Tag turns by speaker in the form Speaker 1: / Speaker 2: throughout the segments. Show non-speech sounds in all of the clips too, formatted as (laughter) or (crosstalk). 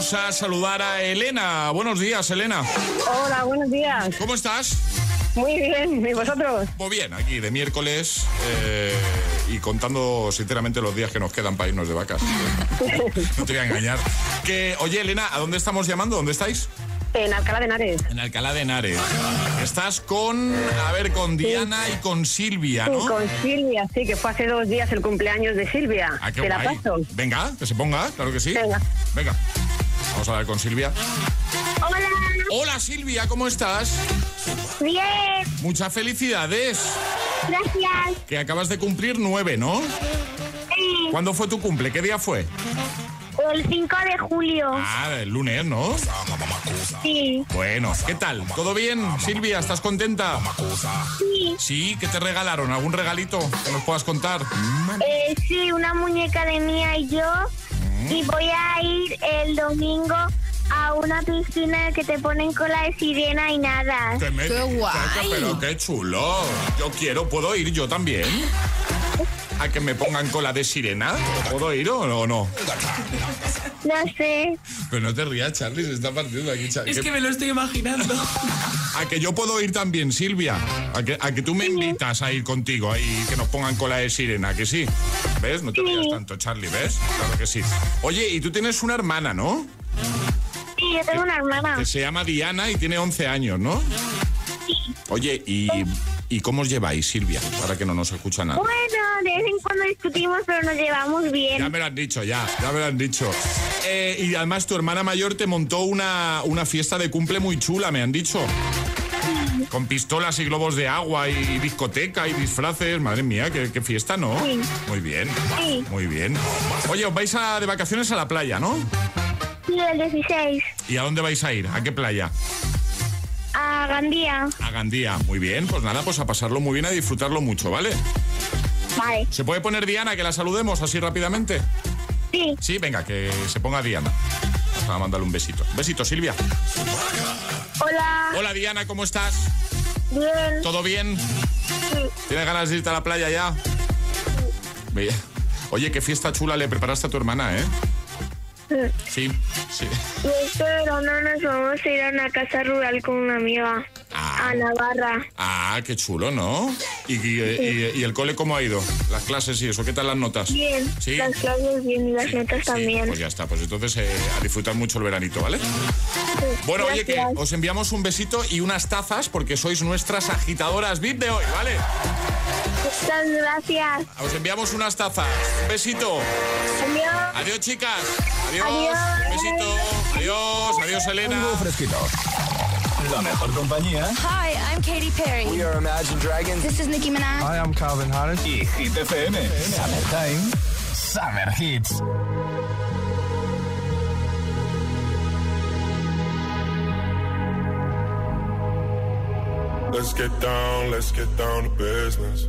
Speaker 1: vamos a saludar a Elena. Buenos días, Elena.
Speaker 2: Hola, buenos días.
Speaker 1: ¿Cómo estás?
Speaker 2: Muy bien, ¿y vosotros?
Speaker 1: Muy bien, aquí de miércoles eh, y contando sinceramente los días que nos quedan para irnos de vacas. no te voy a engañar. Que, oye, Elena, ¿a dónde estamos llamando? ¿Dónde estáis?
Speaker 2: En Alcalá de Henares.
Speaker 1: En Alcalá de Henares. Estás con, a ver, con Diana y con Silvia,
Speaker 2: Sí,
Speaker 1: ¿no?
Speaker 2: con Silvia, sí, que fue hace dos días el cumpleaños de Silvia.
Speaker 1: Ah, qué
Speaker 2: Te la
Speaker 1: guay.
Speaker 2: paso.
Speaker 1: Venga, que se ponga, claro que sí.
Speaker 2: Venga.
Speaker 1: Venga. Vamos a hablar con Silvia.
Speaker 3: Hola,
Speaker 1: Hola Silvia, ¿cómo estás?
Speaker 3: bien,
Speaker 1: Muchas felicidades.
Speaker 3: gracias.
Speaker 1: Que acabas de cumplir nueve, ¿no?
Speaker 3: Sí,
Speaker 1: ¿Cuándo fue tu cumple? ¿Qué día fue?
Speaker 3: el 5 de julio.
Speaker 1: Ah, el lunes, ¿no?
Speaker 3: Sí,
Speaker 1: Bueno, ¿qué tal? ¿Todo bien? Silvia, ¿estás contenta?
Speaker 3: sí,
Speaker 1: Sí, ¿qué te regalaron? ¿Algún regalito que nos puedas contar?
Speaker 3: eh, sí, una muñeca de Mía y yo. Y voy a ir el domingo a una piscina que te ponen cola de sirena y nada.
Speaker 1: Me-
Speaker 4: ¡Qué guay!
Speaker 1: Pero qué chulo. Yo quiero, ¿puedo ir yo también? ¿A que me pongan cola de sirena? ¿Puedo ir o no? No
Speaker 3: sé.
Speaker 1: Pero no te rías, Charlie, se está partiendo aquí. Charlie.
Speaker 4: Es que me lo estoy imaginando.
Speaker 1: A que yo puedo ir también, Silvia. A que, a que tú me invitas a ir contigo y que nos pongan cola de sirena, que sí. ¿Ves? No te rías tanto, Charlie, ¿ves? Claro que sí. Oye, y tú tienes una hermana, ¿no?
Speaker 3: Sí, yo tengo una hermana.
Speaker 1: Que se llama Diana y tiene 11 años, ¿no? Oye, ¿y, ¿y cómo os lleváis, Silvia? Para que no nos escucha nada.
Speaker 3: Bueno, de vez en cuando discutimos, pero nos llevamos
Speaker 1: Ya
Speaker 3: bien.
Speaker 1: me lo han dicho, ya, ya me lo han dicho. Eh, y además tu hermana mayor te montó una, una fiesta de cumple muy chula, me han dicho. Con pistolas y globos de agua y discoteca y disfraces. Madre mía, qué, qué fiesta, ¿no?
Speaker 3: Sí.
Speaker 1: Muy bien,
Speaker 3: Sí.
Speaker 1: muy bien. Oye, os vais a, de vacaciones a la playa, ¿no?
Speaker 3: Sí, el 16.
Speaker 1: ¿Y a dónde vais a ir? ¿A qué playa?
Speaker 3: A Gandía.
Speaker 1: A Gandía. Muy bien, pues nada, pues a pasarlo muy bien, a disfrutarlo mucho, ¿vale?
Speaker 3: Vale.
Speaker 1: ¿Se puede poner Diana, que la saludemos así rápidamente?
Speaker 3: Sí.
Speaker 1: Sí, venga, que se ponga Diana. Vamos a mandarle un besito. Besito, Silvia.
Speaker 3: Hola.
Speaker 1: Hola, Diana, ¿cómo estás?
Speaker 3: Bien.
Speaker 1: ¿Todo bien? ¿Tienes ganas de irte a la playa ya? Oye, qué fiesta chula le preparaste a tu hermana, ¿eh? Sí, sí.
Speaker 3: Y este verano nos vamos a ir a una casa rural con una amiga.
Speaker 1: Ah.
Speaker 3: A Navarra.
Speaker 1: Ah, qué chulo, ¿no? ¿Y, y- y- y el cole cómo ha ido? Las clases y eso, ¿qué tal las notas?
Speaker 3: Bien.
Speaker 1: Sí.
Speaker 3: Las clases bien y las notas también.
Speaker 1: pues ya está, pues entonces eh, a disfrutar mucho el veranito, ¿vale? Bueno, oye, que os enviamos un besito y unas tazas porque sois nuestras agitadoras VIP de hoy, ¿vale?
Speaker 3: Muchas gracias.
Speaker 1: Os enviamos unas tazas. Un besito.
Speaker 3: Adiós.
Speaker 1: Adiós, chicas. Adiós.
Speaker 3: Adiós.
Speaker 1: Un besito. Adiós. Adiós, Elena.
Speaker 5: Algo fresquito. La mejor compañía.
Speaker 6: Hi, I'm Katy Perry.
Speaker 5: We are Imagine Dragons.
Speaker 6: This is Nicki Minaj.
Speaker 7: Hi, I'm Calvin Harris.
Speaker 5: Y Hit FM. Summertime. Summer Hits.
Speaker 8: Let's get down, let's get down to business.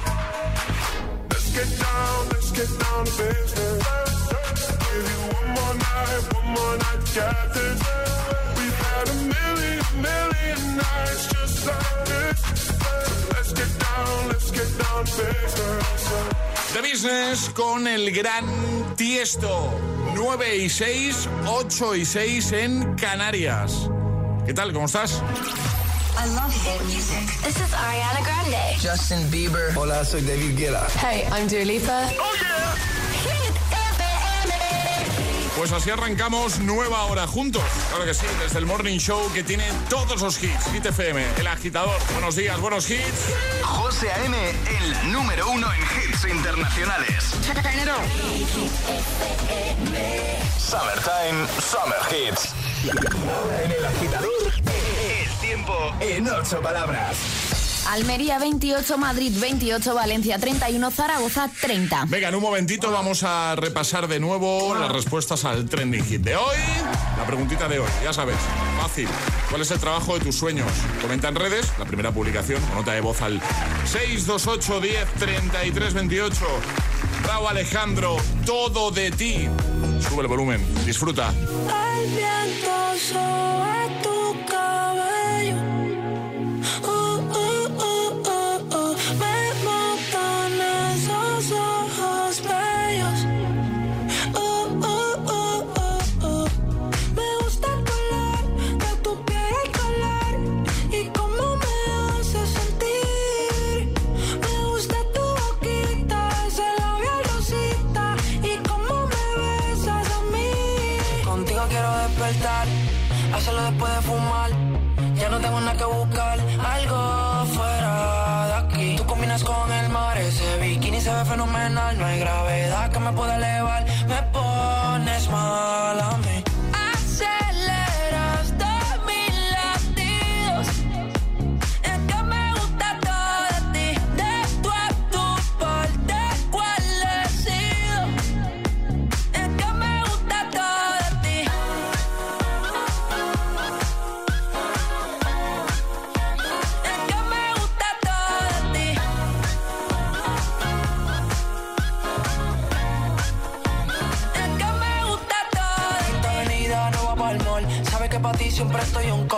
Speaker 8: Business.
Speaker 1: The Business con el gran Tiesto. 9 y 6, 8 y 6 en Canarias. ¿Qué tal? ¿Cómo estás?
Speaker 9: I love hit music. This is Ariana Grande.
Speaker 10: Justin Bieber. Hola, soy David Guetta.
Speaker 9: Hey, I'm Dua Lipa. Hit
Speaker 1: Pues así arrancamos nueva hora juntos. Claro que sí, desde el Morning Show que tiene todos los hits. Hit FM, El Agitador. Buenos días, buenos hits.
Speaker 10: José A.M., el número uno en hits internacionales. Summertime, Summer Hits. En el agitador, tiempo en ocho palabras.
Speaker 4: Almería 28, Madrid 28, Valencia 31, Zaragoza 30.
Speaker 1: Venga, en un momentito vamos a repasar de nuevo las respuestas al trending hit de hoy. La preguntita de hoy, ya sabes, fácil. ¿Cuál es el trabajo de tus sueños? Comenta en redes, la primera publicación, o nota de voz al 628 10 33 28. Bravo Alejandro, todo de ti. Sube el volumen, disfruta.
Speaker 5: El viento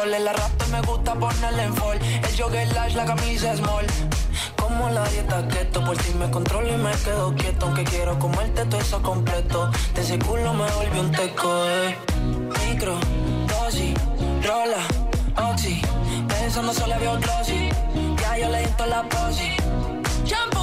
Speaker 11: un call. El arrastre me gusta ponerle en fall. El jogger lash, la camisa small. Como la dieta keto, por ti me controlo y me quedo quieto. Aunque quiero comerte todo eso completo. De ese culo me volví un teco, eh. Micro, dosis, rola, oxi. Pensando solo veo glossy. Ya yo le di la posi.
Speaker 5: Shampoo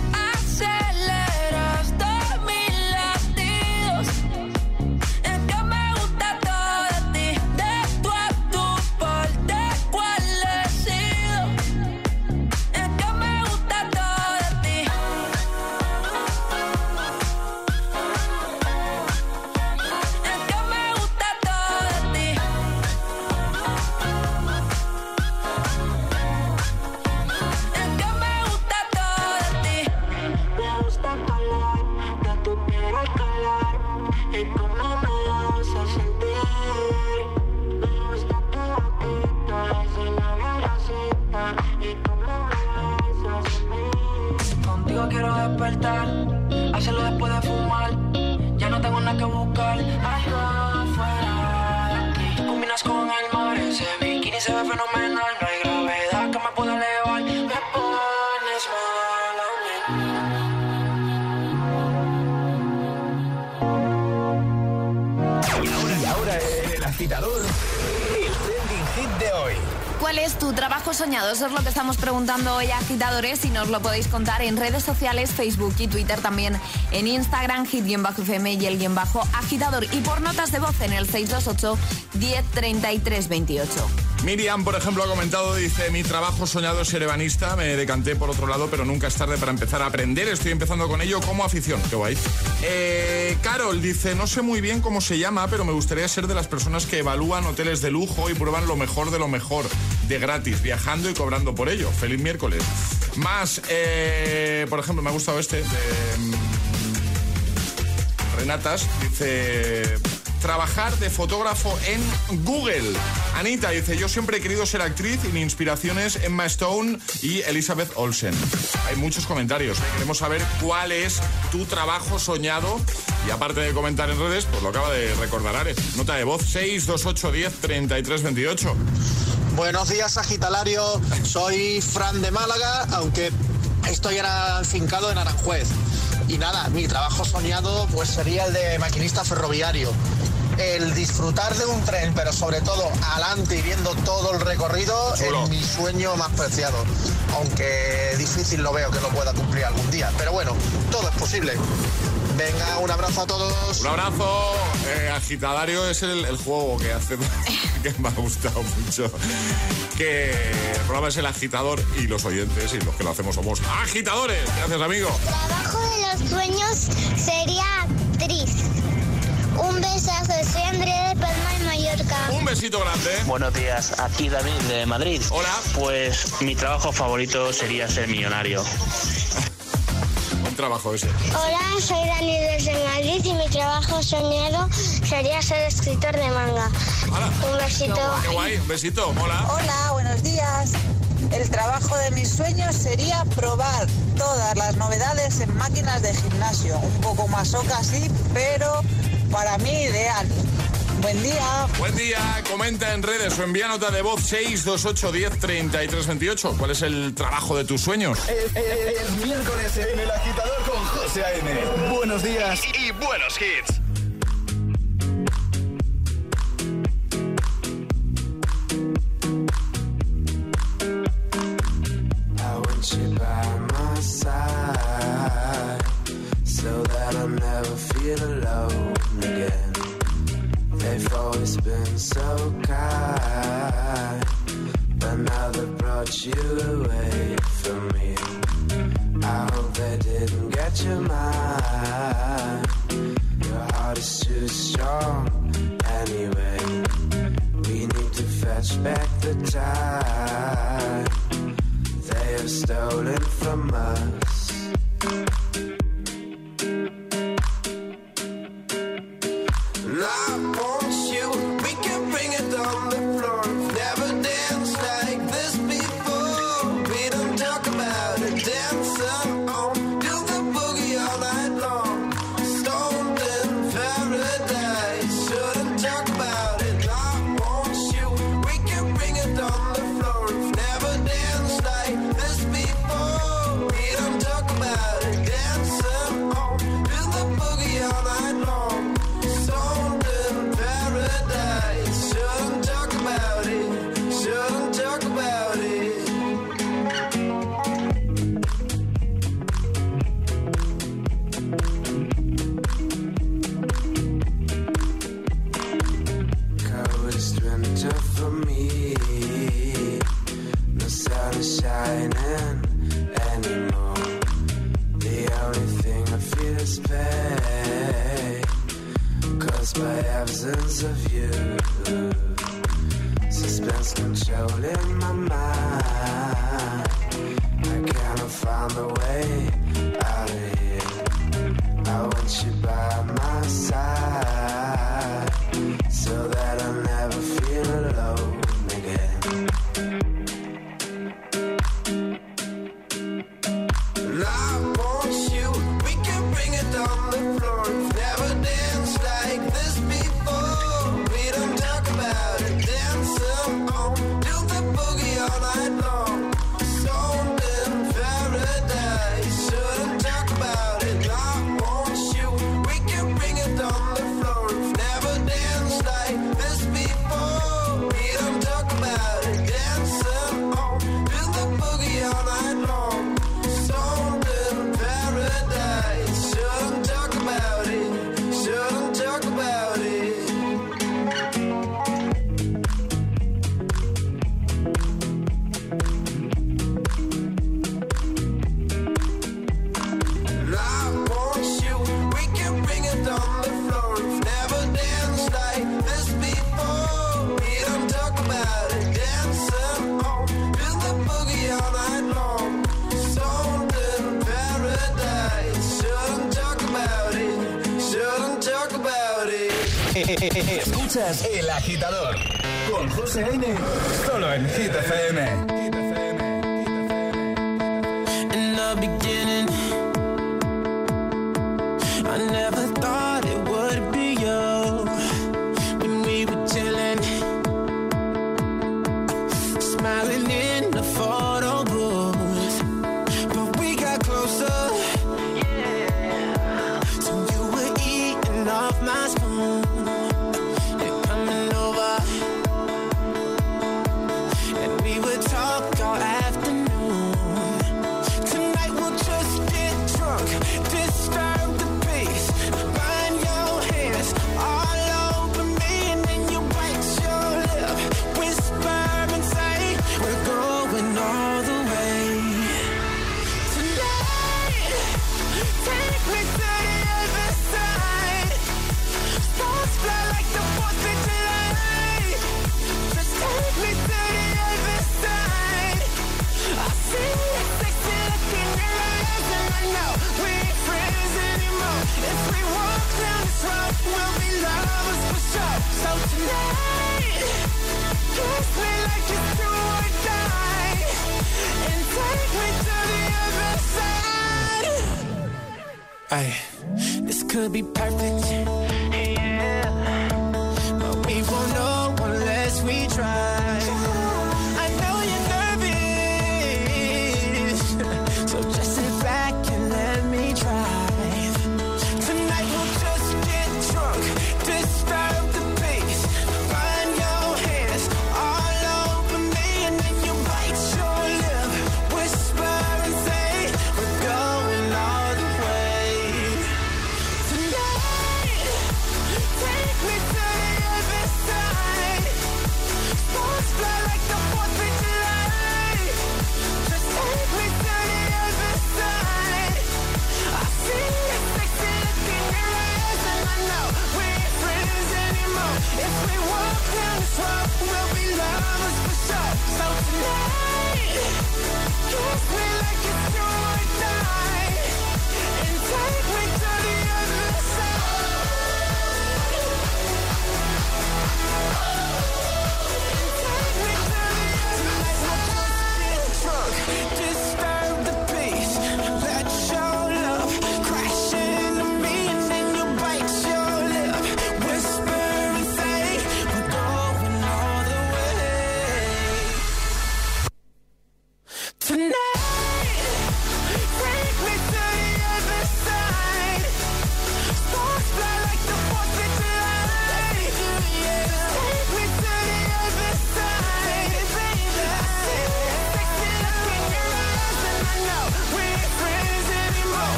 Speaker 4: Trabajo soñado? Eso es lo que estamos preguntando hoy a agitadores y nos lo podéis contar en redes sociales, Facebook y Twitter también, en Instagram, hit-fm y el guion agitador. Y por notas de voz en el 628 1033 28.
Speaker 1: Miriam, por ejemplo, ha comentado, dice, mi trabajo soñado es ser ebanista, me decanté por otro lado, pero nunca es tarde para empezar a aprender, estoy empezando con ello como afición, qué guay. Eh, Carol dice, no sé muy bien cómo se llama, pero me gustaría ser de las personas que evalúan hoteles de lujo y prueban lo mejor de lo mejor, gratis, viajando y cobrando por ello. Feliz miércoles. Más, eh, por ejemplo, me ha gustado este, de mm, Renatas, dice trabajar de fotógrafo en Google. Anita dice, yo siempre he querido ser actriz y mi inspiración es Emma Stone y Elizabeth Olsen. Hay muchos comentarios, queremos saber cuál es tu trabajo soñado y aparte de comentar en redes, pues lo acaba de recordar Ares. Nota de voz 628 10 33 28.
Speaker 12: Buenos días, Sagitalario. Soy Fran de Málaga, aunque estoy ahora afincado en Aranjuez. Y nada, mi trabajo soñado pues sería el de maquinista ferroviario. El disfrutar de un tren, pero sobre todo adelante y viendo todo el recorrido,
Speaker 1: Chulo.
Speaker 12: es mi sueño más preciado. Aunque difícil lo veo que lo pueda cumplir algún día. Pero bueno, todo es posible. Venga, un abrazo a todos.
Speaker 1: Un abrazo, eh, agitadario es el, el juego que hace (laughs) que me ha gustado mucho. Que el programa es el agitador y los oyentes y los que lo hacemos somos agitadores. Gracias, amigo.
Speaker 3: Trabajo de los sueños sería actriz. Un besazo, soy Andrea de Palma de Mallorca.
Speaker 1: Un besito grande.
Speaker 13: Buenos días, aquí David de Madrid.
Speaker 1: Hola.
Speaker 13: Pues mi trabajo favorito sería ser millonario.
Speaker 1: Un trabajo ese.
Speaker 3: Hola, soy Dani desde Madrid y mi trabajo soñado sería ser escritor de manga.
Speaker 1: Hala.
Speaker 3: Un besito.
Speaker 1: Qué guay, un besito. Hola.
Speaker 14: Hola, buenos días. El trabajo de mis sueños sería probar todas las novedades en máquinas de gimnasio. Un poco masoca, sí, pero para mí ideal. Buen día.
Speaker 1: Buen día, comenta en redes o envía nota de voz 628 10 33 28. ¿Cuál es el trabajo de tus sueños?
Speaker 5: El, el- el miércoles en el agitador con José A.M. Buenos días y, y buenos hits.
Speaker 15: You away from me. I hope they didn't get your mind. Your heart is too strong anyway. We need to fetch back the time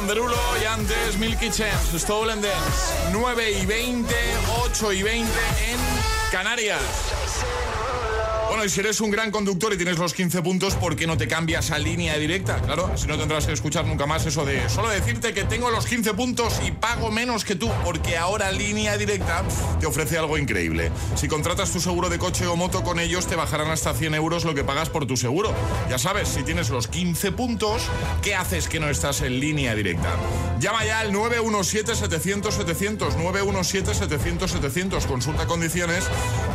Speaker 1: Derulo y antes Milky Chance, Stolen Dance. 9 y 20, 8 y 20 en Canarias. Y si eres un gran conductor y tienes los 15 puntos, ¿por qué no te cambias a línea directa? Claro, así no tendrás que escuchar nunca más eso de solo decirte que tengo los 15 puntos y pago menos que tú, porque ahora línea directa te ofrece algo increíble. Si contratas tu seguro de coche o moto con ellos, te bajarán hasta 100 euros lo que pagas por tu seguro. Ya sabes, si tienes los 15 puntos, ¿qué haces que no estás en línea directa? Llama ya al 917-700-700, 917-700-700, consulta condiciones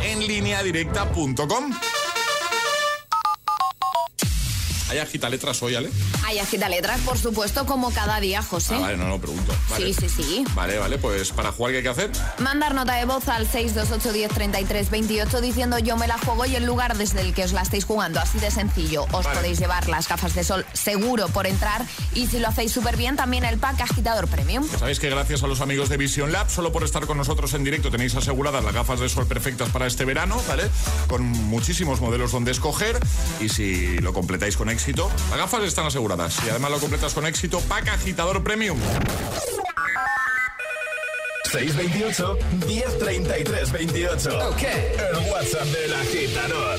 Speaker 1: en lineadirecta.com. ¿Hay agita letras hoy, Ale?
Speaker 4: Hay agita letras, por supuesto, como cada día, José.
Speaker 1: Ah, vale, no lo pregunto. Vale.
Speaker 4: Sí, sí, sí.
Speaker 1: Vale, vale, pues para jugar, ¿qué hay que hacer?
Speaker 4: Mandar nota de voz al 628103328 diciendo yo me la juego y el lugar desde el que os la estáis jugando. Así de sencillo. Os
Speaker 1: Vale.
Speaker 4: podéis llevar las gafas de sol seguro por entrar y si lo hacéis súper bien también el pack agitador premium.
Speaker 1: Sabéis que gracias a los amigos de Vision Lab, solo por estar con nosotros en directo tenéis aseguradas las gafas de sol perfectas para este verano, ¿vale? Con muchísimos modelos donde escoger y si lo completáis con éxito, las gafas están aseguradas. Y además lo completas con éxito, pack agitador premium.
Speaker 5: 628 1033 28. Ok. El WhatsApp del agitador.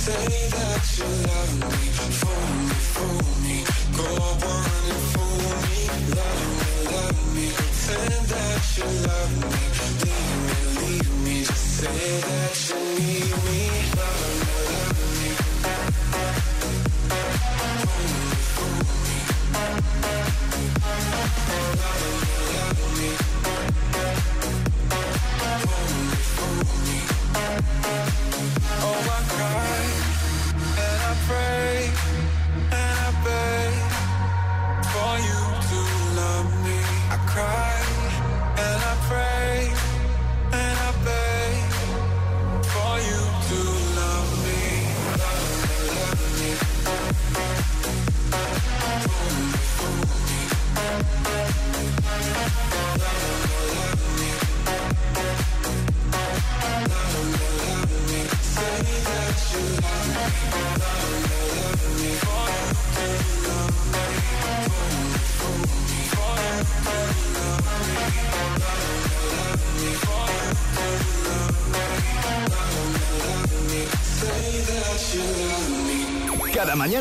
Speaker 16: Say that you love me, fool me, fool me. Go on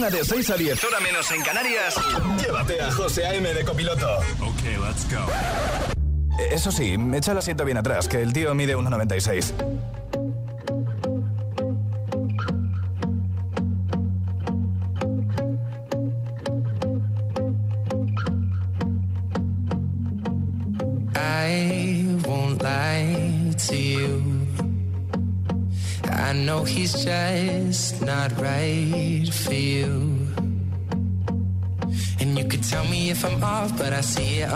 Speaker 5: mañana de 6 a 10, hora menos en Canarias, llévate a José A.M. de copiloto.
Speaker 17: Ok, let's go.
Speaker 5: Eso sí, echa el asiento bien atrás, que el tío mide 1,96.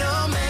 Speaker 16: no man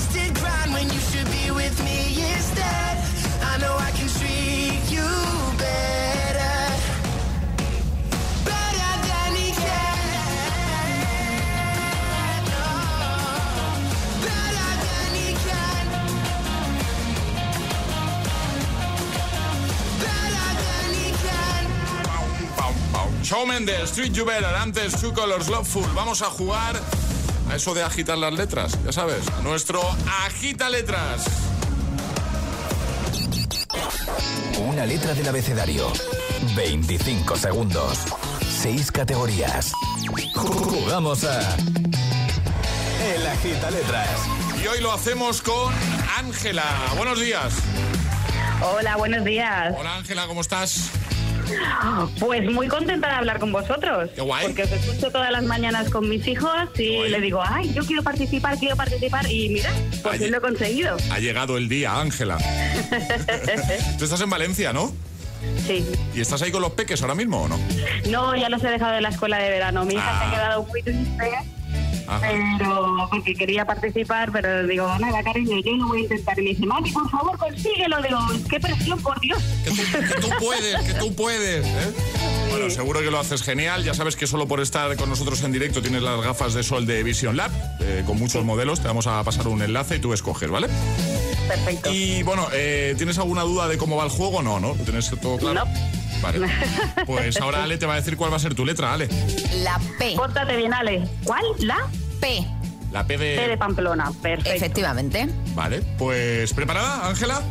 Speaker 1: pau. Shawn Mendes, Street Better, antes Two Colors Loveful. Vamos a jugar a eso de agitar las letras, ya sabes, a nuestro agita letras.
Speaker 10: Una letra del abecedario. 25 segundos. 6 categorías. Jugamos a. El agita letras.
Speaker 1: Y hoy lo hacemos con Ángela. Buenos días.
Speaker 2: Hola, buenos días.
Speaker 1: Hola Ángela, ¿cómo estás?
Speaker 2: Pues muy contenta de hablar con vosotros.
Speaker 1: Qué guay.
Speaker 2: Porque os escucho todas las mañanas con mis hijos y le digo, ay, yo quiero participar, quiero participar. Y mira, pues sí lo he conseguido.
Speaker 1: Ha llegado el día, Ángela. (laughs) Tú estás en Valencia, ¿no?
Speaker 2: Sí.
Speaker 1: ¿Y estás ahí con los peques ahora mismo o no?
Speaker 2: No, ya los he dejado de la escuela de verano. Mi hija
Speaker 1: Ah.
Speaker 2: se ha quedado muy triste.
Speaker 1: Ajá.
Speaker 2: Pero porque quería participar, pero digo, nada, cariño, yo lo voy a intentar. Y me dice, mami, por favor, consíguelo. Digo, qué presión, por Dios.
Speaker 1: Que tú, que tú puedes, que tú puedes. ¿eh? Bueno, seguro que lo haces genial. Ya sabes que solo por estar con nosotros en directo tienes las gafas de sol de Vision Lab, eh, con muchos modelos. Te vamos a pasar un enlace y tú escoges, ¿vale?
Speaker 2: Perfecto.
Speaker 1: Y bueno, eh, ¿tienes alguna duda de cómo va el juego? No, ¿no? ¿Tienes todo claro? Vale. (laughs) Pues ahora Ale te va a decir cuál va a ser tu letra, Ale.
Speaker 4: La P.
Speaker 2: Pórtate bien, Ale. ¿Cuál? ¿La?
Speaker 4: P.
Speaker 1: La P de...
Speaker 2: P de Pamplona. Perfecto.
Speaker 4: Efectivamente.
Speaker 1: Vale, pues ¿preparada, Ángela?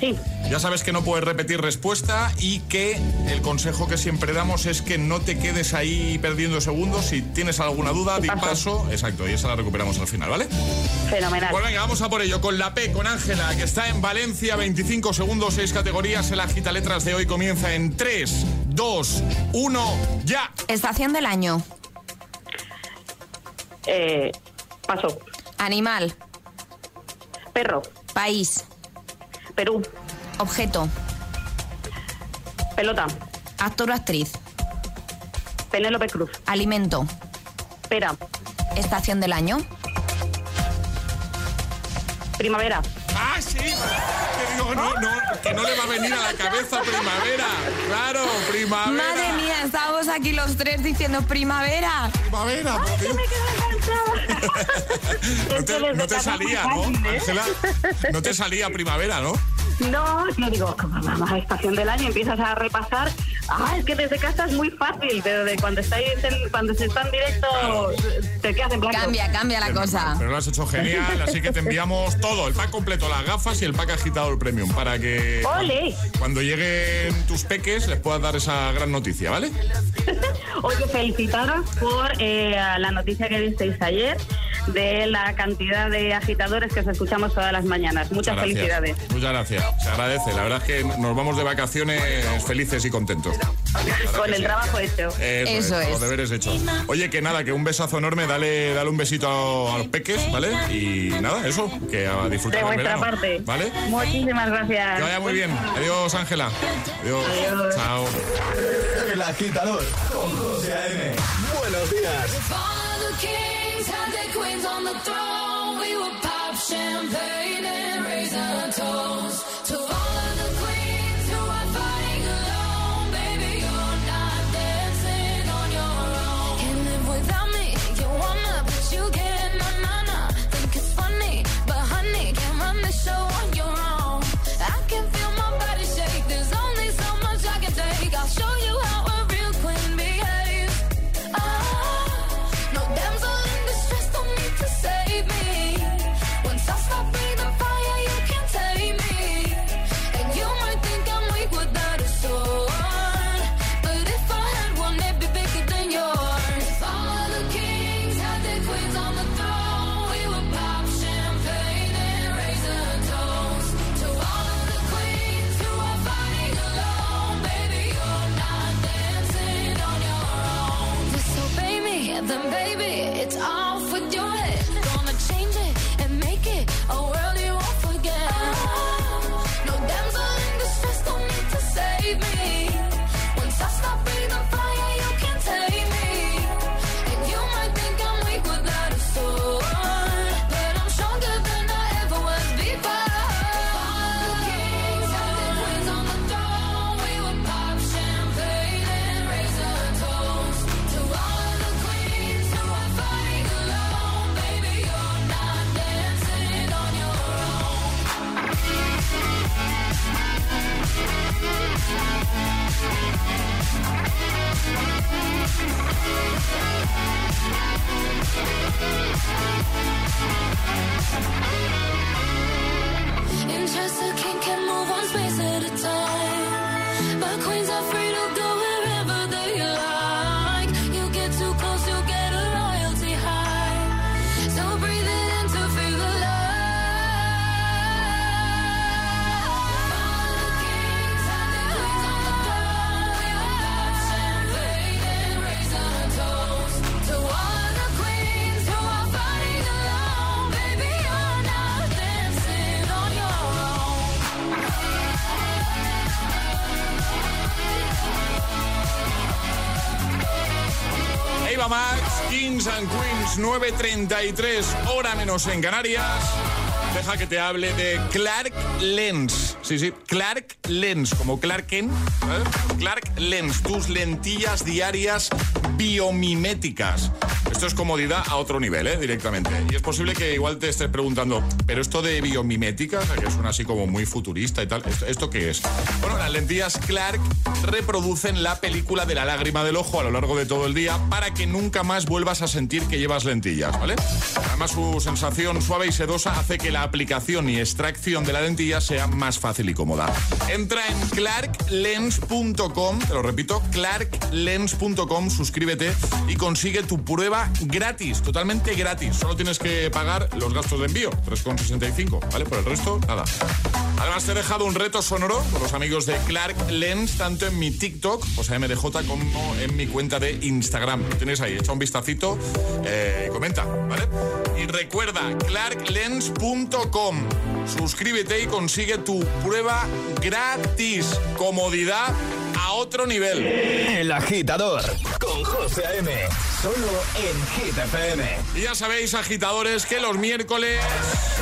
Speaker 2: Sí.
Speaker 1: Ya sabes que no puedes repetir respuesta y que el consejo que siempre damos es que no te quedes ahí perdiendo segundos. Si tienes alguna duda, di paso. Exacto, y esa la recuperamos al final, ¿vale?
Speaker 2: Fenomenal.
Speaker 1: Pues venga, vamos a por ello con la P, con Ángela, que está en Valencia, 25 segundos, 6 categorías. El agita letras de hoy comienza en 3, 2, 1, ya.
Speaker 4: Estación del año.
Speaker 2: Eh, paso.
Speaker 4: Animal.
Speaker 2: Perro.
Speaker 4: País.
Speaker 2: Perú.
Speaker 4: Objeto.
Speaker 2: Pelota.
Speaker 4: Actor o actriz.
Speaker 2: Penélope Cruz.
Speaker 4: Alimento.
Speaker 2: Pera.
Speaker 4: Estación del año.
Speaker 2: Primavera.
Speaker 1: ¡Ah, sí! Que digo, no, no, que no le va a venir a la cabeza primavera. Claro, primavera.
Speaker 4: Madre mía, estábamos aquí los tres diciendo primavera.
Speaker 1: Primavera, por Dios. (laughs) No te, no te salía, ¿no, Ángela? No te salía primavera, ¿no? (laughs)
Speaker 2: No, yo digo, vamos a estación del año, empiezas a repasar. Ah, es que desde casa es muy fácil, pero de cuando estáis en- cuando se está en directo te quedas en blanco.
Speaker 4: Cambia, cambia la cosa.
Speaker 1: Pero lo has hecho genial, así que te enviamos todo, el pack completo, las gafas y el pack agitador premium, para que
Speaker 2: ¡Ole!
Speaker 1: cuando lleguen tus peques les puedas dar esa gran noticia, ¿vale? (laughs)
Speaker 2: Oye, felicitaros por eh, la noticia que disteis ayer de la cantidad de agitadores que os escuchamos todas las mañanas. Muchas felicidades.
Speaker 1: Muchas gracias, se agradece. La verdad es que nos vamos de vacaciones felices y contentos.
Speaker 2: Con el trabajo hecho.
Speaker 1: Eso,
Speaker 4: Eso
Speaker 1: es. Los deberes hechos. Oye, que nada, que un besazo enorme, dale, dale un besito a, a los peques, ¿vale? Y nada, eso, que a disfrutar
Speaker 2: De vuestra
Speaker 1: verano,
Speaker 2: parte.
Speaker 1: ¿Vale?
Speaker 2: Muchísimas gracias.
Speaker 1: Que vaya muy bien. Adiós, Ángela. Adiós.
Speaker 2: Adiós.
Speaker 1: Chao.
Speaker 10: El agitador con José A.M. Buenos días.
Speaker 5: Queens on the throne. We would pop champagne and raise a toast to
Speaker 1: and Queens 9.33, hora menos en Canarias. Deja que te hable de Clark Lens. Sí, sí, Clark Lens, como Clark. ¿sabes? Clark Lens, tus lentillas diarias biomiméticas. Esto es comodidad a otro nivel, ¿eh? directamente. Y es posible que igual te estés preguntando, ¿pero esto de biomimética, que suena así como muy futurista y tal, ¿esto, esto qué es? Bueno, las lentillas Clark reproducen la película de la lágrima del ojo a lo largo de todo el día para que nunca más vuelvas a sentir que llevas lentillas, ¿vale? Además, su sensación suave y sedosa hace que la aplicación y extracción de la lentilla sea más fácil y cómoda. Entra en clarklens.com, te lo repito, clarklens.com, suscríbete y consigue tu prueba gratis, totalmente gratis. Solo tienes que pagar los gastos de envío, 3,65, ¿vale? Por el resto, nada. Además, te he dejado un reto sonoro con los amigos de Clark Lens, tanto en mi TikTok, o sea, MDJ, como en mi cuenta de Instagram. Lo tienes ahí, echa un vistacito eh, y comenta, ¿vale? Y recuerda, clarklens.com. Suscríbete y consigue tu prueba gratis. Comodidad a otro nivel.
Speaker 5: El agitador con José A.M. Solo en Hit FM.
Speaker 1: Y ya sabéis, agitadores, que los miércoles,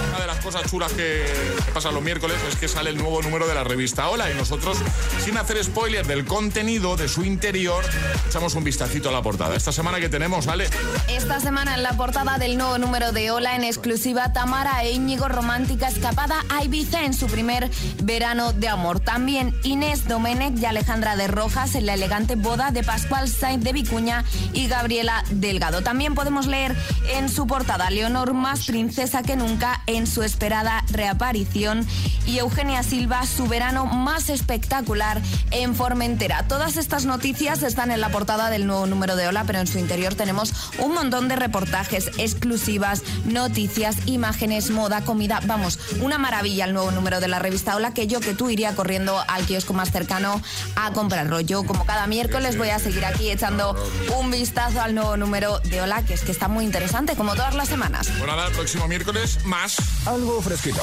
Speaker 1: una de las cosas chulas que, que pasan los miércoles es que sale el nuevo número de la revista Hola y nosotros, sin hacer spoiler del contenido, de su interior, echamos un vistacito a la portada. Esta semana que tenemos, ¿vale?
Speaker 4: Esta semana en la portada del nuevo número de Hola en exclusiva Tamara e Íñigo romántica escapada a Ibiza en su primer verano de amor. También Inés Domenech y Alejandra de Rojas en la elegante boda de Pascual Sainz de Vicuña y Gabriela Delgado. También podemos leer en su portada Leonor más princesa que nunca en su esperada reaparición y Eugenia Silva su verano más espectacular en Formentera. Todas estas noticias están en la portada del nuevo número de Hola, pero en su interior tenemos un montón de reportajes exclusivas, noticias, imágenes, moda, comida. Vamos, una maravilla el nuevo número de la revista Hola que yo que tú iría corriendo al kiosco más cercano a comprarlo. Yo como cada miércoles voy a seguir aquí echando un vistazo al nuevo número de Hola, que es que está muy interesante como todas las semanas.
Speaker 1: Bueno, nada, el próximo miércoles más.
Speaker 5: Algo fresquito.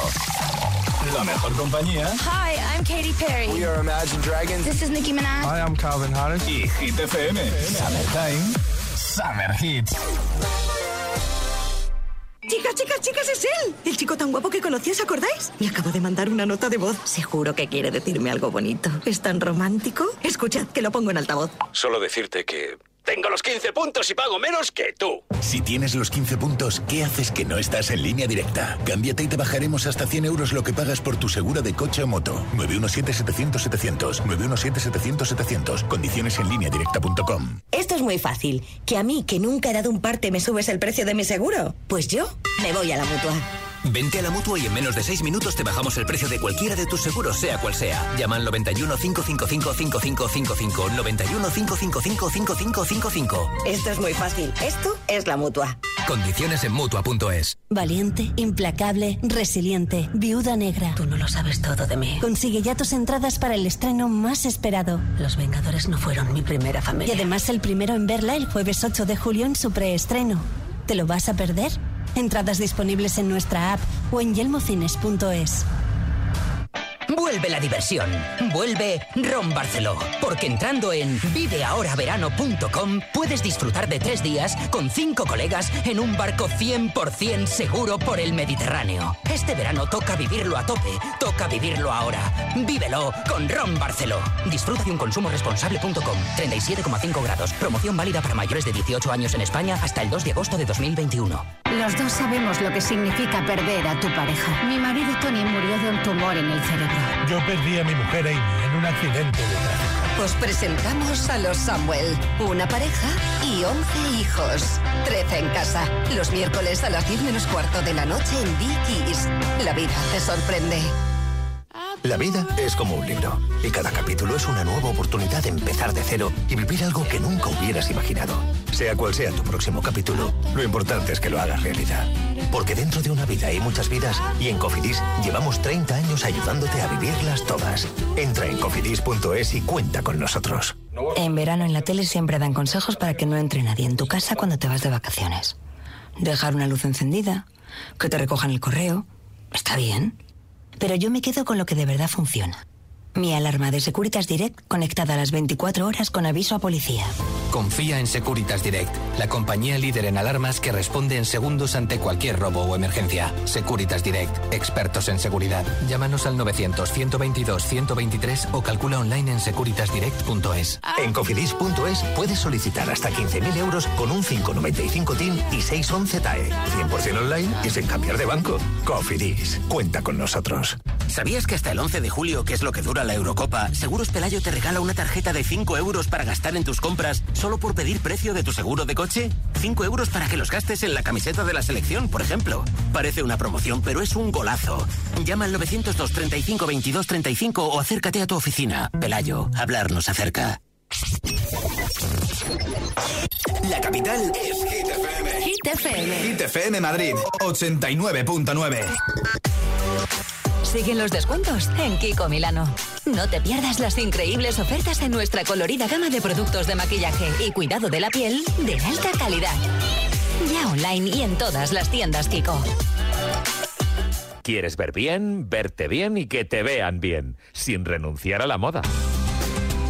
Speaker 5: La mejor compañía.
Speaker 4: Hi, I'm Katy Perry.
Speaker 5: We are Imagine Dragons.
Speaker 4: This is Nicki Minaj.
Speaker 5: I am Calvin Harris. Y Hit FM. Summertime. Summer Hits.
Speaker 9: Chicas, chicas, chicas, es él. El chico tan guapo que conocí, ¿os acordáis? Me acabo de mandar una nota de voz. Seguro que quiere decirme algo bonito. ¿Es tan romántico? Escuchad, que lo pongo en altavoz.
Speaker 18: Solo decirte que tengo los 15 puntos y pago menos que tú.
Speaker 19: Si tienes los 15 puntos, ¿qué haces que no estás en línea directa? Cámbiate y te bajaremos hasta 100 euros lo que pagas por tu segura de coche o moto. 917-700-700. 917-700-700. Condiciones en línea directa.com.
Speaker 9: Esto es muy fácil. ¿Que a mí, que nunca he dado un parte, me subes el precio de mi seguro? Pues yo me voy a la mutua.
Speaker 20: Vente a la mutua y en menos de 6 minutos te bajamos el precio de cualquiera de tus seguros, sea cual sea. Llama al 91 555 5555. 91 555 5555.
Speaker 9: Esto es muy fácil. Esto es la mutua.
Speaker 20: Condiciones en mutua.es.
Speaker 21: Valiente, implacable, resiliente, viuda negra.
Speaker 9: Tú no lo sabes todo de mí.
Speaker 21: Consigue ya tus entradas para el estreno más esperado.
Speaker 9: Los Vengadores no fueron mi primera
Speaker 21: Y
Speaker 9: familia.
Speaker 21: además el primero en verla el jueves 8 de julio en su preestreno. ¿Te lo vas a perder? Entradas disponibles en nuestra app o en yelmocines.es.
Speaker 22: Vuelve la diversión. Vuelve Ron Barceló. Porque entrando en viveahoraverano.com puedes disfrutar de tres días con cinco colegas en un barco 100% seguro por el Mediterráneo. Este verano toca vivirlo a tope. Toca vivirlo ahora. Vívelo con Ron Barceló. Disfruta de un consumo responsable.com. 37,5 grados. Promoción válida para mayores de 18 años en España hasta el 2 de agosto de 2021.
Speaker 23: Los dos sabemos lo que significa perder a tu pareja. Mi marido Tony murió de un tumor en el cerebro.
Speaker 24: Yo perdí a mi mujer Amy en un accidente de tráfico.
Speaker 25: Os presentamos a los Samuel, una pareja y 11 hijos. 13 en casa, los miércoles a las 10 menos cuarto de la noche en Dickies. La vida te sorprende.
Speaker 19: La vida es como un libro y cada capítulo es una nueva oportunidad de empezar de cero y vivir algo que nunca hubieras imaginado. Sea cual sea tu próximo capítulo, lo importante es que lo hagas realidad. Porque dentro de una vida hay muchas vidas y en Cofidis llevamos 30 años ayudándote a vivirlas todas. Entra en cofidis.es y cuenta con nosotros.
Speaker 26: En verano en la tele siempre dan consejos para que no entre nadie en tu casa cuando te vas de vacaciones. Dejar una luz encendida, que te recojan el correo. Está bien. Pero yo me quedo con lo que de verdad funciona. Mi alarma de Securitas Direct conectada a las 24 horas con aviso a policía.
Speaker 20: Confía en Securitas Direct, la compañía líder en alarmas que responde en segundos ante cualquier robo o emergencia. Securitas Direct, expertos en seguridad. Llámanos al 900-122-123 o calcula online en securitasdirect.es.
Speaker 19: En cofidis.es puedes solicitar hasta 15.000 euros con un 595 TIN y 611 TAE. 100% online y sin cambiar de banco. Cofidis, cuenta con nosotros.
Speaker 18: ¿Sabías que hasta el 11 de julio, que es lo que dura la Eurocopa, Seguros Pelayo te regala una tarjeta de 5 euros para gastar en tus compras solo por pedir precio de tu seguro de coche? 5 euros para que los gastes en la camiseta de la selección, por ejemplo. Parece una promoción, pero es un golazo. Llama al 902 35 22 35 o acércate a tu oficina. Pelayo, hablarnos acerca.
Speaker 27: La capital es Hit FM.
Speaker 28: Hit FM.
Speaker 27: Hit FM Madrid, 89.9.
Speaker 22: Siguen los descuentos en Kiko Milano. No te pierdas las increíbles ofertas en nuestra colorida gama de productos de maquillaje y cuidado de la piel de alta calidad. Ya online y en todas las tiendas Kiko.
Speaker 29: ¿Quieres ver bien, verte bien y que te vean bien, sin renunciar a la moda?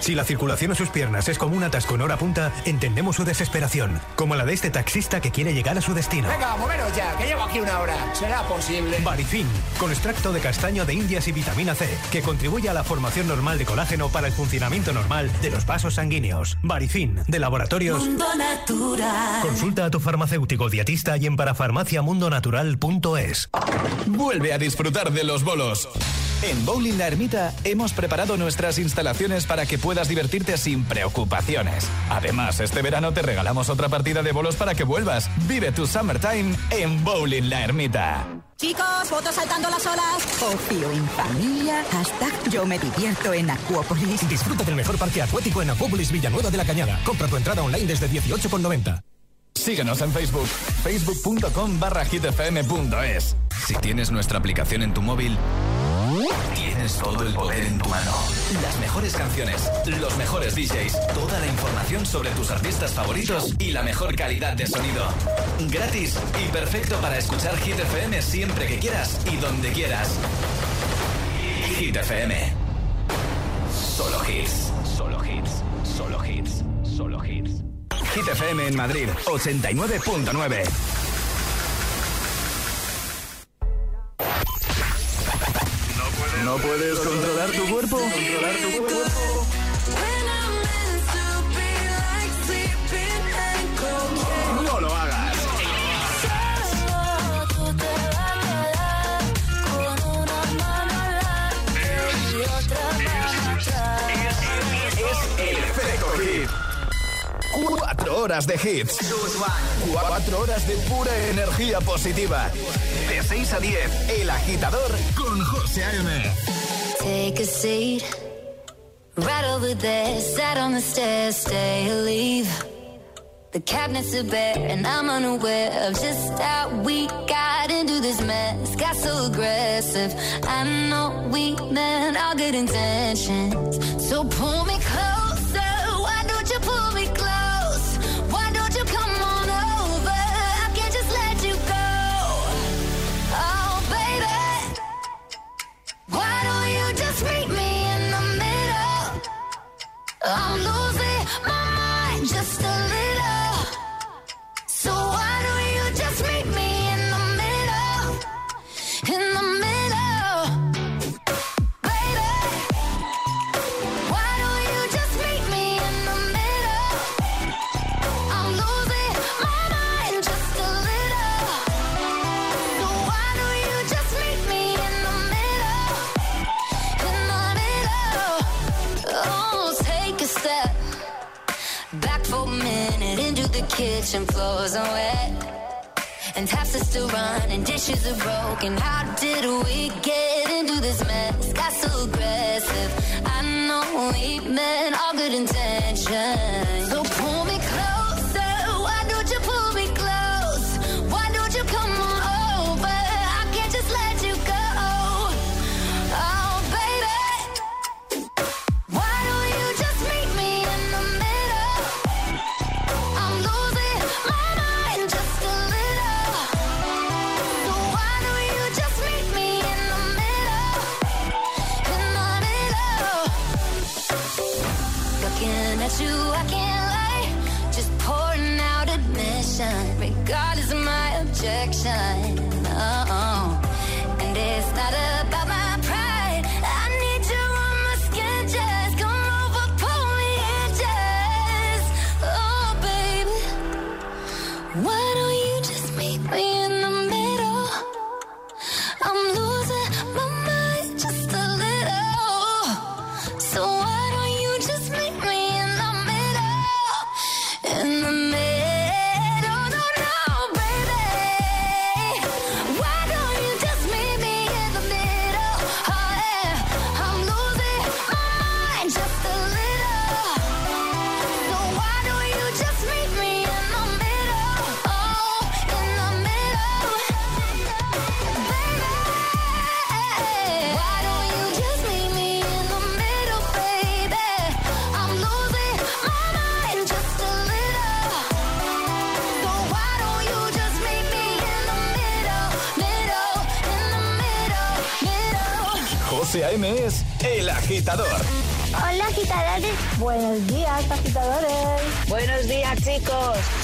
Speaker 30: Si la circulación en sus piernas es como un atasco en hora punta, entendemos su desesperación, como la de este taxista que quiere llegar a su destino.
Speaker 31: Venga, moveros ya, que llevo aquí una hora. ¿Será posible?
Speaker 30: Barifin, con extracto de castaño de indias y vitamina C, que contribuye a la formación normal de colágeno para el funcionamiento normal de los vasos sanguíneos. Barifin, de laboratorios.
Speaker 32: Mundo Natural.
Speaker 30: Consulta a tu farmacéutico dietista y en parafarmaciamundonatural.es.
Speaker 10: Vuelve a disfrutar de los bolos. En Bowling La Ermita hemos preparado nuestras instalaciones para que puedas divertirte sin preocupaciones. Además, este verano te regalamos otra partida de bolos para que vuelvas. Vive tu summertime en Bowling La Ermita.
Speaker 9: Chicos, fotos saltando las olas. Ocio en familia. Hashtag yo me divierto en Acuópolis.
Speaker 30: Disfruta del mejor parque acuático en Acuópolis Villanueva de la Cañada. Compra tu entrada online desde 18,90.
Speaker 10: Síguenos en Facebook, facebook.com barra hitfm.es. Si tienes nuestra aplicación en tu móvil, tienes todo el poder en tu mano. Las mejores canciones, los mejores DJs, toda la información sobre tus artistas favoritos y la mejor calidad de sonido. Gratis y perfecto para escuchar Hit FM siempre que quieras y donde quieras. Hit FM. Solo hits. Solo hits. Solo hits. Solo hits. Hit FM en Madrid, 89.9. ¿No puedes controlar tu cuerpo? Controlar tu cuerpo. No lo hagas. Es el efecto hit. Cuatro horas de hits. Cuatro horas de pura energía positiva. De 6 a 10, El Agitador con José A.M.
Speaker 5: Take a seat. Right over there, sat on the stairs, stay or leave. The cabinets are bare, and I'm unaware of just how we got into this mess. Got so aggressive. I know we meant all good intentions. So pull me closer.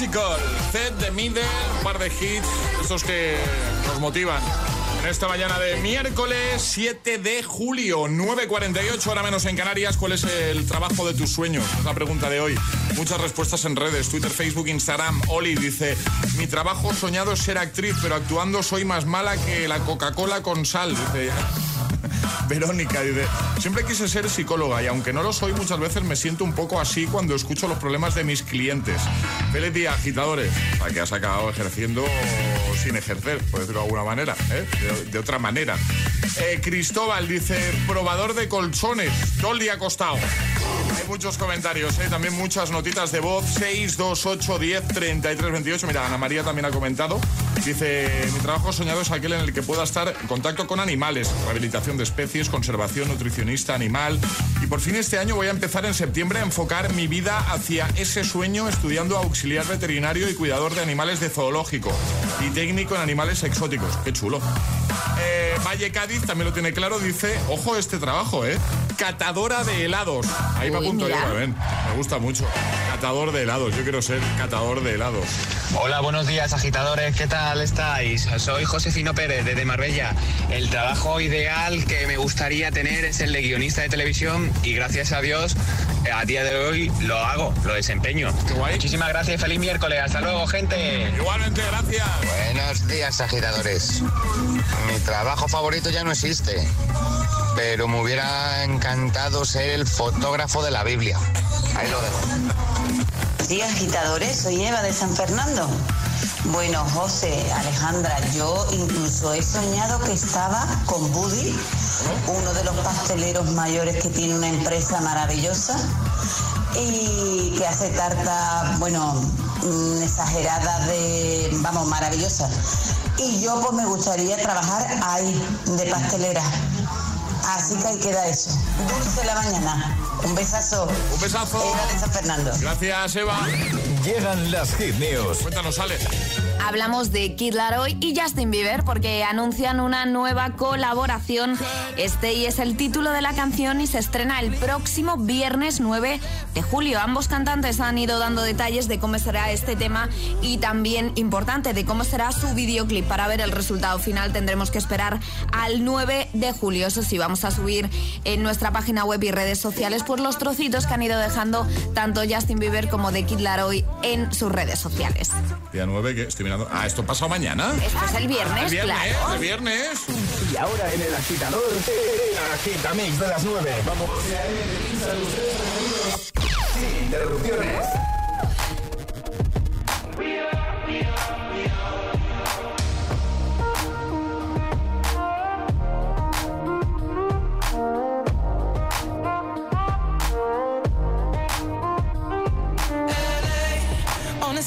Speaker 1: Musical. Zed de Middle, un par de hits, esos que nos motivan. En esta mañana de miércoles 7 de julio, 9.48, hora menos en Canarias, ¿cuál es el trabajo de tus sueños? Es la pregunta de hoy. Muchas respuestas en redes, Twitter, Facebook, Instagram. Oli dice, mi trabajo soñado es ser actriz, pero actuando soy más mala que la Coca-Cola con sal. Dice, Verónica dice, siempre quise ser psicóloga y aunque no lo soy, muchas veces me siento un poco así cuando escucho los problemas de mis clientes. Feliz día, agitadores. Que has acabado ejerciendo sin ejercer, por decirlo de alguna manera, ¿eh? de, otra manera. Eh, Cristóbal dice, probador de colchones, todo el día acostado. Hay muchos comentarios, ¿eh? también muchas notitas de voz, 628 10 33 28. Mira, Ana María también ha comentado. Dice, mi trabajo soñado es aquel en el que pueda estar en contacto con animales, rehabilitación de especies, conservación, nutricionista animal. Y por fin este año voy a empezar en septiembre a enfocar mi vida hacia ese sueño estudiando auxiliar veterinario y cuidador de animales de zoológico y técnico en animales exóticos. Qué chulo. Eh, Valle Cádiz también lo tiene claro, dice, ojo este trabajo, ¿eh? Catadora de helados. Ahí me apunto yo, ven. Me gusta mucho. Catador de helados. Yo quiero ser catador de helados.
Speaker 33: Hola, buenos días, agitadores. ¿Qué tal estáis? Soy Josefino Pérez, de Marbella. El trabajo ideal que me gustaría tener es el de guionista de televisión y gracias a Dios, a día de hoy lo hago, lo desempeño. Muchísimas gracias y feliz miércoles. Hasta luego, gente.
Speaker 1: Igualmente, gracias.
Speaker 34: Buenos días, agitadores. Mi trabajo favorito ya no existe, pero me hubiera encantado ser el fotógrafo de la Biblia. Ahí lo dejo.
Speaker 35: Sí, agitadores, soy Eva de San Fernando. Bueno, José, Alejandra, yo incluso he soñado que estaba con Buddy, uno de los pasteleros mayores que tiene una empresa maravillosa y que hace tarta, bueno, mm, exagerada de, vamos, maravillosa. Y yo pues me gustaría trabajar ahí, de pastelera. Así que ahí queda eso. Dulce la mañana. Un besazo.
Speaker 1: Un besazo.
Speaker 35: Eva de San Fernando.
Speaker 1: Gracias, Eva.
Speaker 10: Llegan las hit news.
Speaker 1: Cuéntanos, Ale.
Speaker 4: Hablamos de Kid Laroi y Justin Bieber porque anuncian una nueva colaboración. Este es el título de la canción y se estrena el próximo viernes 9 de julio. Ambos cantantes han ido dando detalles de cómo será este tema y también importante de cómo será su videoclip. Para ver el resultado final tendremos que esperar al 9 de julio. Eso sí, vamos a subir en nuestra página web y redes sociales por los trocitos que han ido dejando tanto Justin Bieber como de Kid Laroi en sus redes sociales.
Speaker 1: Día 9 que estoy mirando. Ah, esto pasado mañana.
Speaker 4: Esto es el viernes,
Speaker 1: el viernes,
Speaker 4: claro.
Speaker 1: El viernes.
Speaker 10: Y ahora en el agitador, el agitamix de las 9. Vamos. Sin interrupciones.
Speaker 7: on a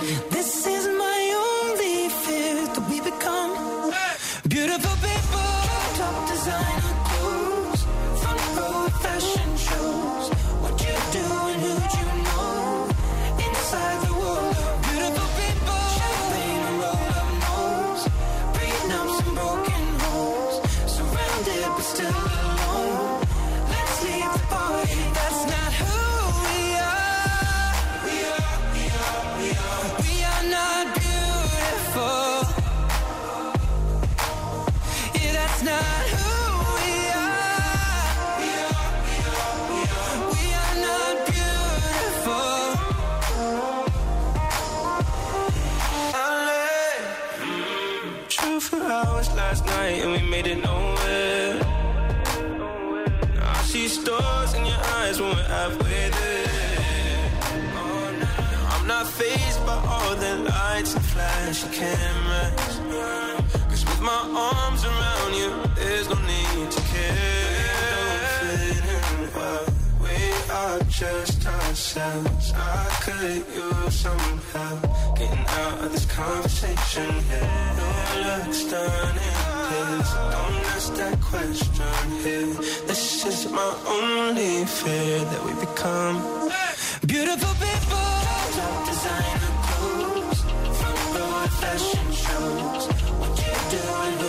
Speaker 7: 嗯。And flashy cameras. Cause with my arms around you, there's no need to care. We Don't fit in well. We are just ourselves. I could use some help getting out of this conversation. Yeah, you look stunning. Please don't ask that question here. This is my only fear that we become beautiful people. doing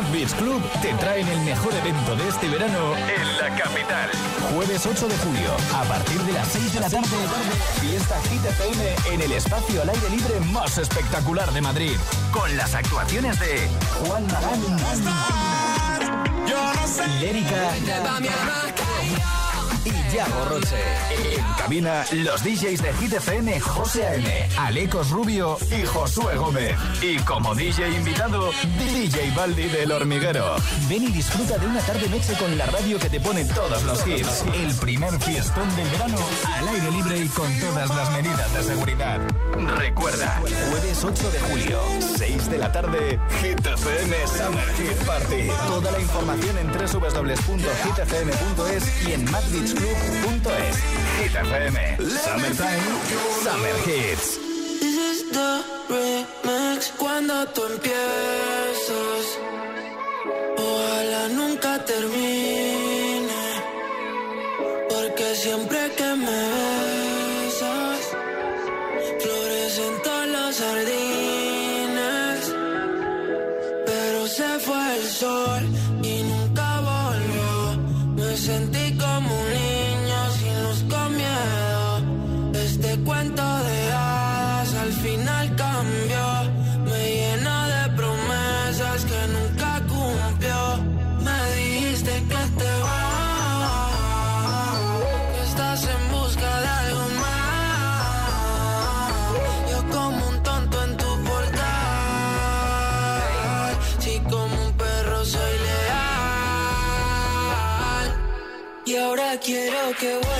Speaker 10: Love Beach Club te traen el mejor evento de este verano en la capital. Jueves 8 de julio, a partir de las 6 de la tarde, fiesta Hit en el espacio al aire libre más espectacular de Madrid, con las actuaciones de Juan Magán, Lérica, y Yago Roche. En cabina, los DJs de Hit FM, José A.M., Alecos Rubio y Josué Gómez. Y como DJ invitado, DJ Baldi del Hormiguero. Ven y disfruta de una tarde-noche con la radio que te pone todos los hits. El primer fiestón del verano, al aire libre y con todas las medidas de seguridad. Recuerda, jueves 8 de julio, 6 de la tarde, Hit FM Summer Hit Party. Toda la información en www.hitfm.es y en madbeachclub.es. Hit FM, Summertime, Summer Hits.
Speaker 7: This is the remix cuando tú empiezas. Ojalá nunca termine, porque siempre que me ves look at what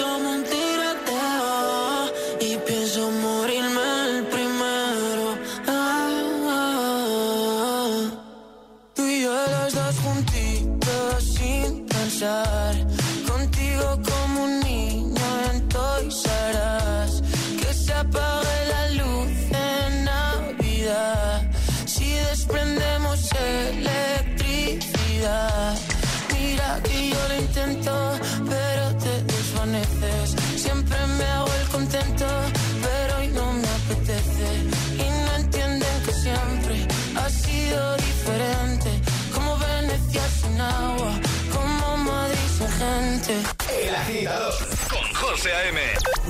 Speaker 5: A.M.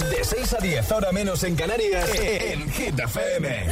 Speaker 5: De 6 a 10, ahora menos en Canarias, en Hit FM.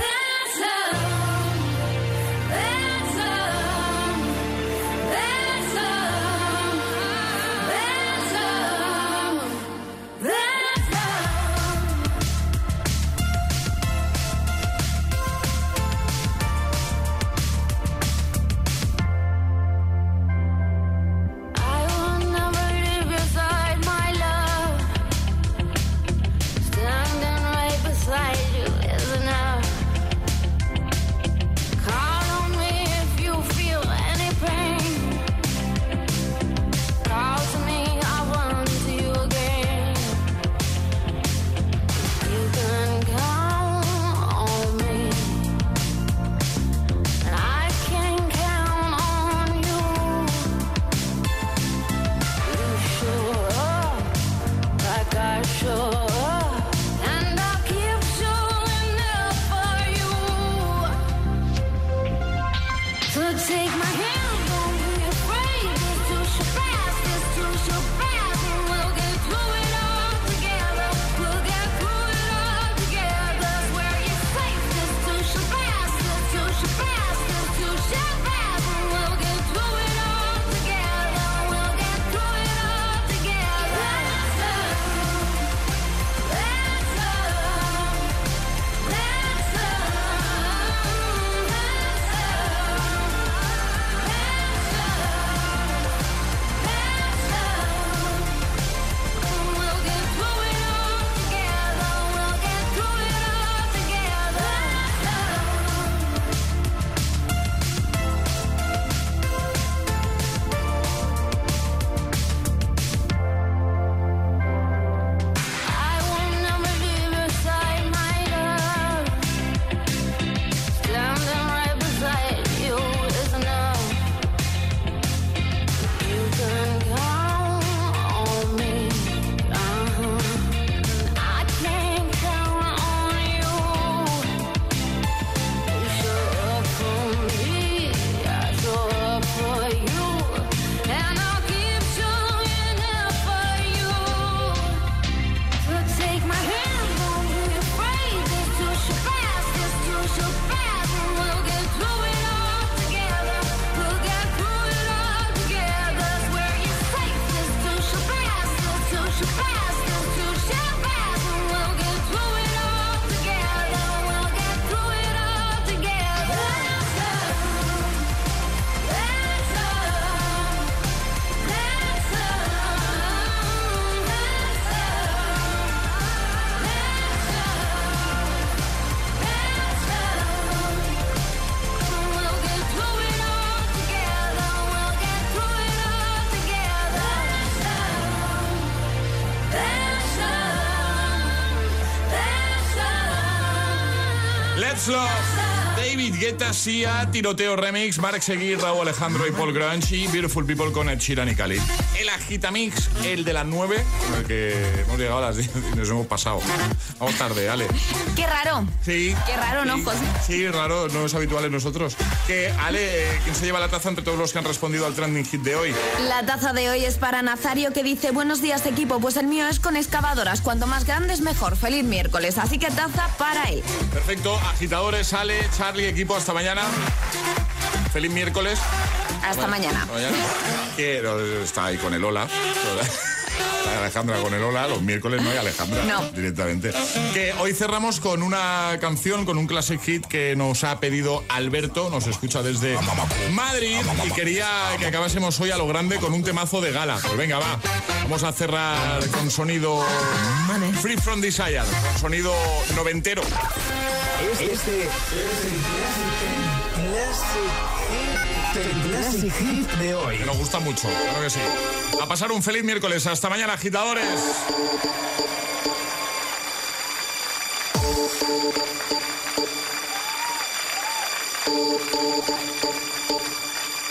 Speaker 36: Love.
Speaker 1: David Guetta, Sia, Tiroteo Remix, Mark Seguir, Raúl Alejandro y Paul Grunge y Beautiful People con Ed Sheeran y Khalid. El Agitamix, el de las 9, el que hemos llegado a las 10 y nos hemos pasado. Vamos tarde, Ale.
Speaker 4: Qué raro.
Speaker 1: Sí.
Speaker 4: Qué raro, ¿no, José?
Speaker 1: Sí, raro, no es habitual en nosotros. Que, Ale, eh, ¿quién se lleva la taza entre todos los que han respondido al trending hit de hoy?
Speaker 4: La taza de hoy es para Nazario que dice Buenos días equipo, pues el mío es con excavadoras, cuanto más grandes mejor, feliz miércoles, así que taza para él.
Speaker 1: Perfecto, agitadores, Ale, Charlie, equipo, hasta mañana. Feliz miércoles.
Speaker 4: Hasta mañana.
Speaker 1: Mañana. Que no, está ahí con el hola. (laughs) Alejandra con el hola, los miércoles no hay Alejandra
Speaker 4: No.
Speaker 1: directamente. Que hoy cerramos con una canción, con un classic hit que nos ha pedido Alberto, nos escucha desde Madrid y quería que acabásemos hoy a lo grande con un temazo de gala. Pues venga, va. Vamos a cerrar con sonido Free From Desire, con sonido noventero.
Speaker 5: Este es el classic hit de hoy.
Speaker 1: Nos gusta mucho, claro que sí. A pasar un feliz miércoles. Hasta mañana, agitadores.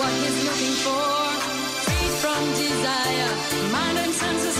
Speaker 5: what he's looking for. Free from desire, mind and senses.